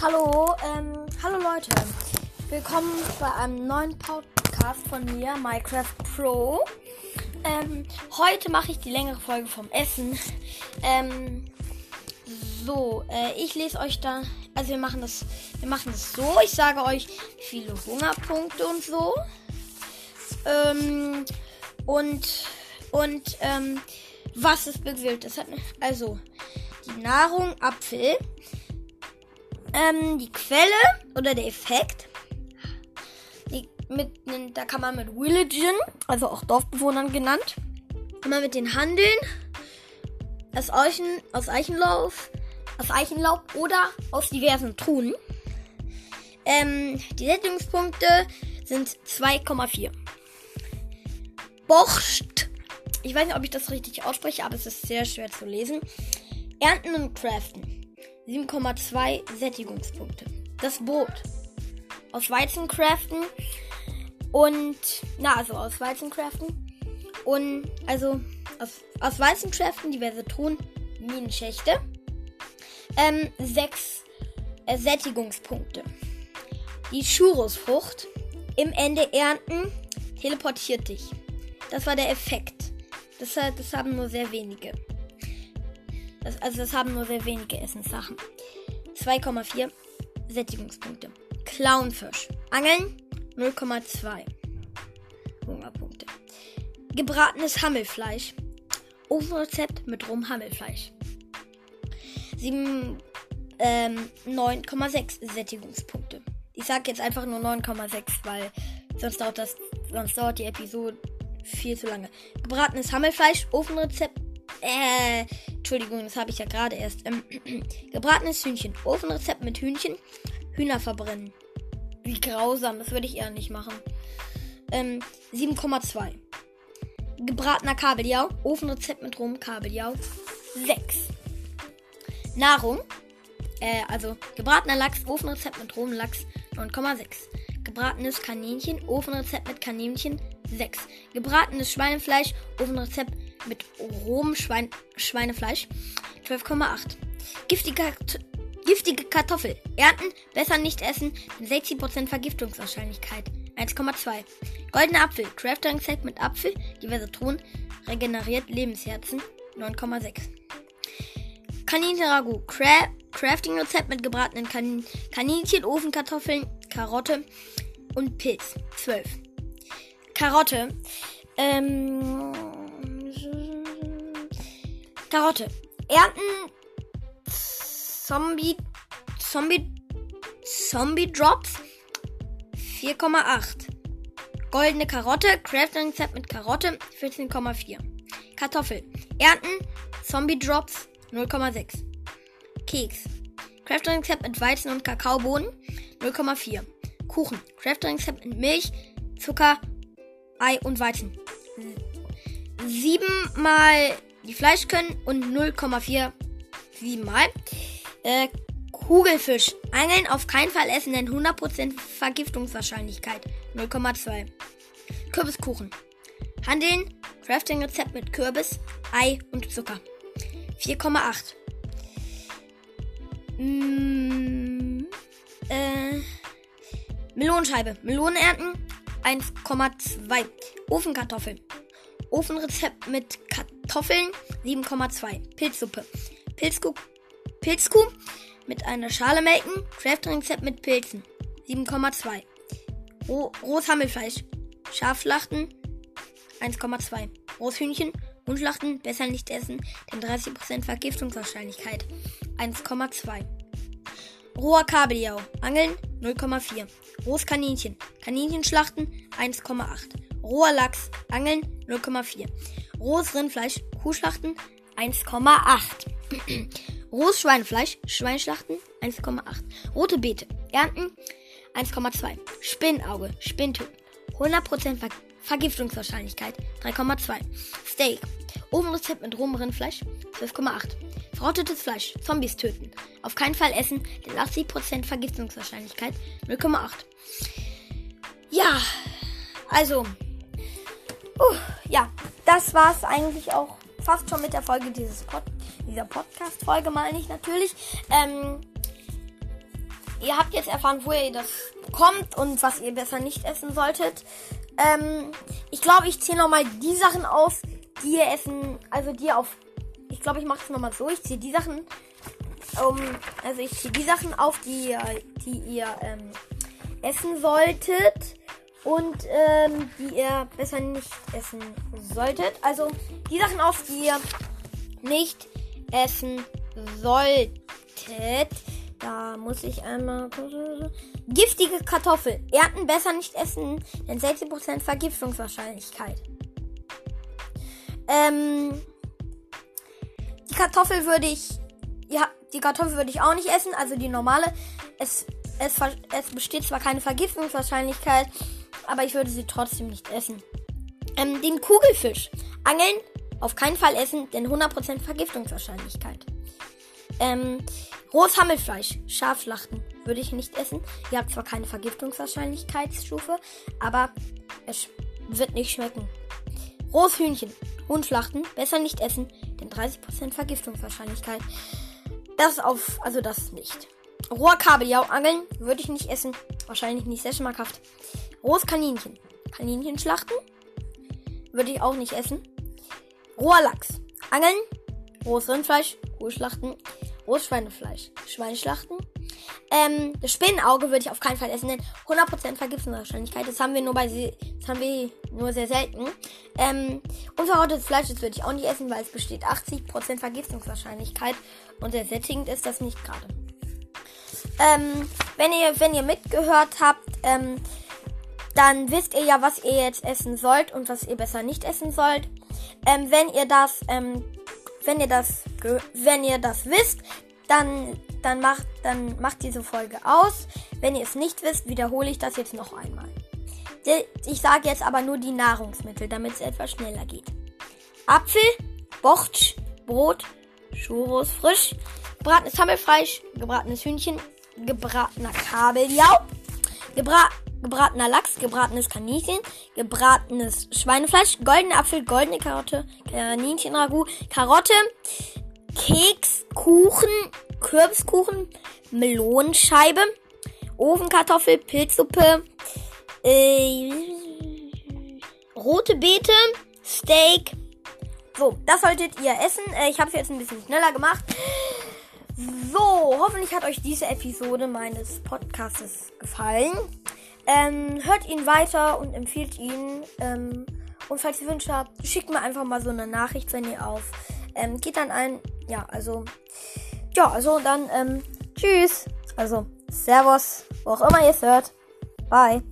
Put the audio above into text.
Hallo, ähm, hallo Leute. Willkommen bei einem neuen Podcast von mir, Minecraft Pro. Ähm, heute mache ich die längere Folge vom Essen. Ähm, so, äh, ich lese euch da, also wir machen das, wir machen das so. Ich sage euch, viele Hungerpunkte und so. Ähm, und, und, ähm, was es bewirkt. Das hat, also, die Nahrung, Apfel, ähm, die Quelle oder der Effekt. Die, mit, da kann man mit Religion, also auch Dorfbewohnern genannt, man mit den Handeln aus, Eichen, aus Eichenlauf, aus Eichenlaub oder aus diversen Truhen. Ähm, die Sättigungspunkte sind 2,4. Borscht. Ich weiß nicht, ob ich das richtig ausspreche, aber es ist sehr schwer zu lesen. Ernten und Craften. 7,2 Sättigungspunkte. Das Brot. Aus Weizen craften. Und, na, also aus Weizen craften. Und, also, aus, aus Weizen craften diverse Truhen, Minenschächte. Ähm, 6 äh, Sättigungspunkte. Die Churusfrucht im Ende ernten teleportiert dich. Das war der Effekt. Das, das haben nur sehr wenige. Das, also das haben nur sehr wenige Essenssachen. 2,4 Sättigungspunkte. Clownfisch. Angeln 0,2 Hungerpunkte. Gebratenes Hammelfleisch. Ofenrezept mit rohem Hammelfleisch. 7, ähm, 9,6 Sättigungspunkte. Ich sage jetzt einfach nur 9,6, weil sonst dauert das, sonst dauert die Episode viel zu lange. Gebratenes Hammelfleisch, Ofenrezept äh, Entschuldigung, das habe ich ja gerade erst. Ähm, gebratenes Hühnchen. Ofenrezept mit Hühnchen. Hühner verbrennen. Wie grausam, das würde ich eher nicht machen. Ähm, 7,2. Gebratener Kabeljau. Ofenrezept mit Rum. Kabeljau. 6. Nahrung. Äh, also gebratener Lachs. Ofenrezept mit Rum. Lachs. 9,6. Gebratenes Kaninchen. Ofenrezept mit Kaninchen. 6. Gebratenes Schweinefleisch. Ofenrezept mit rohem Schwein Schweinefleisch 12,8. Giftige, giftige Kartoffel. Ernten, besser nicht essen, 60% Vergiftungswahrscheinlichkeit 1,2. Goldene Apfel. Crafting Set mit Apfel, diverse Truhen, regeneriert Lebensherzen 9,6. Kaninchen-Ragout. Cra Crafting-Rezept mit gebratenen Kanin Kaninchen, Ofenkartoffeln, Karotte und Pilz 12. Karotte. Ähm, Karotte. Ernten Zombie Zombie Zombie Drops 4,8. Goldene Karotte, Crafting Set mit Karotte 14,4. Kartoffel. Ernten Zombie Drops 0,6. Keks. Crafting Set mit Weizen und Kakaobohnen 0,4. Kuchen. Crafting Set mit Milch, Zucker, Ei und Weizen. 7 mal die Fleisch können und 0,47 mal. Äh, Kugelfisch. Angeln auf keinen Fall essen, denn 100% Vergiftungswahrscheinlichkeit. 0,2. Kürbiskuchen. Handeln. Crafting-Rezept mit Kürbis, Ei und Zucker. 4,8. Mm, äh, Melonenscheibe. Melonen ernten. 1,2. Ofenkartoffeln. Ofenrezept mit Kartoffeln 7,2. Pilzsuppe. Pilzkuh, Pilzkuh mit einer Schale melken. Crafting-Rezept mit Pilzen 7,2. Rohes Hammelfleisch. Schafschlachten 1,2. Rohshühnchen. Hundschlachten besser nicht essen, denn 30% Vergiftungswahrscheinlichkeit 1,2. Roher Kabeljau. Angeln 0,4. Rohes Kaninchen. Kaninchenschlachten 1,8. Roher Lachs. Angeln 0,4. Rohes Rindfleisch, Kuhschlachten 1,8. Rohes Schweinefleisch, Schweinschlachten 1,8. Rote Beete, Ernten 1,2. Spinnauge, Spinntöten 100% Ver Vergiftungswahrscheinlichkeit 3,2. Steak, Ofenrezept mit rohem Rindfleisch 12,8. Verrottetes Fleisch, Zombies töten. Auf keinen Fall essen, denn 80% Vergiftungswahrscheinlichkeit 0,8. Ja, also Uh, ja, das war's eigentlich auch fast schon mit der Folge dieses Pod dieser Podcast-Folge, meine ich natürlich. Ähm, ihr habt jetzt erfahren, wo ihr das bekommt und was ihr besser nicht essen solltet. Ähm, ich glaube, ich zähle nochmal die Sachen auf, die ihr essen, also die ihr auf. Ich glaube, ich mache es nochmal so. Ich ziehe die Sachen, um, also ich ziehe die Sachen auf, die, die ihr ähm, essen solltet und ähm, die ihr besser nicht essen solltet. Also die Sachen auf, die ihr nicht essen solltet. Da muss ich einmal. Giftige Kartoffel. Ernten besser nicht essen, denn 60% Vergiftungswahrscheinlichkeit. Ähm, die Kartoffel würde ich. Ja, die Kartoffel würde ich auch nicht essen, also die normale. Es, es, es besteht zwar keine Vergiftungswahrscheinlichkeit, aber ich würde sie trotzdem nicht essen. Ähm, den Kugelfisch. Angeln auf keinen Fall essen, denn 100% Vergiftungswahrscheinlichkeit. Ähm, rohes Hammelfleisch, Schafschlachten, würde ich nicht essen. Ihr habt zwar keine Vergiftungswahrscheinlichkeitsstufe, aber es wird nicht schmecken. Rohes Hühnchen, Huhnschlachten, besser nicht essen, denn 30% Vergiftungswahrscheinlichkeit. Das auf, also das nicht. Roher Kabeljau, Angeln, würde ich nicht essen. Wahrscheinlich nicht sehr schmackhaft. Rohes Kaninchen, Kaninchen schlachten, würde ich auch nicht essen. Roher Lachs, Angeln, rohes Rindfleisch, Rohe schlachten, rohes Schweinefleisch, Schweineschlachten. Ähm, das Spinnenauge würde ich auf keinen Fall essen, denn 100% Vergiftungswahrscheinlichkeit. Das haben wir nur bei, das haben wir nur sehr selten. Ähm, unverrottetes Fleisch, würde ich auch nicht essen, weil es besteht 80% Vergiftungswahrscheinlichkeit und sehr sättigend ist das nicht gerade. Ähm, wenn ihr, wenn ihr mitgehört habt, ähm, dann wisst ihr ja, was ihr jetzt essen sollt und was ihr besser nicht essen sollt. Ähm, wenn ihr das, ähm, wenn ihr das, wenn ihr das wisst, dann, dann macht, dann macht diese Folge aus. Wenn ihr es nicht wisst, wiederhole ich das jetzt noch einmal. Ich sage jetzt aber nur die Nahrungsmittel, damit es etwas schneller geht. Apfel, Bochtsch, Brot, Churros frisch, gebratenes Hammelfleisch, gebratenes Hühnchen, gebratener Kabeljau, gebra gebratener Lachs, gebratenes Kaninchen, gebratenes Schweinefleisch, goldener Apfel, goldene Karotte, Kaninchenragout, Karotte, Keks, Kuchen, Kürbiskuchen, Melonenscheibe, Ofenkartoffel, Pilzsuppe, äh, rote Beete, Steak. So, das solltet ihr essen. Äh, ich habe es jetzt ein bisschen schneller gemacht. So, hoffentlich hat euch diese Episode meines Podcasts gefallen. Ähm, hört ihn weiter und empfiehlt ihn. Ähm, und falls ihr Wünsche habt, schickt mir einfach mal so eine Nachricht, wenn ihr auf. Ähm, geht dann ein. Ja, also. Ja, also dann, ähm, tschüss. Also, Servus, wo auch immer ihr es hört. Bye.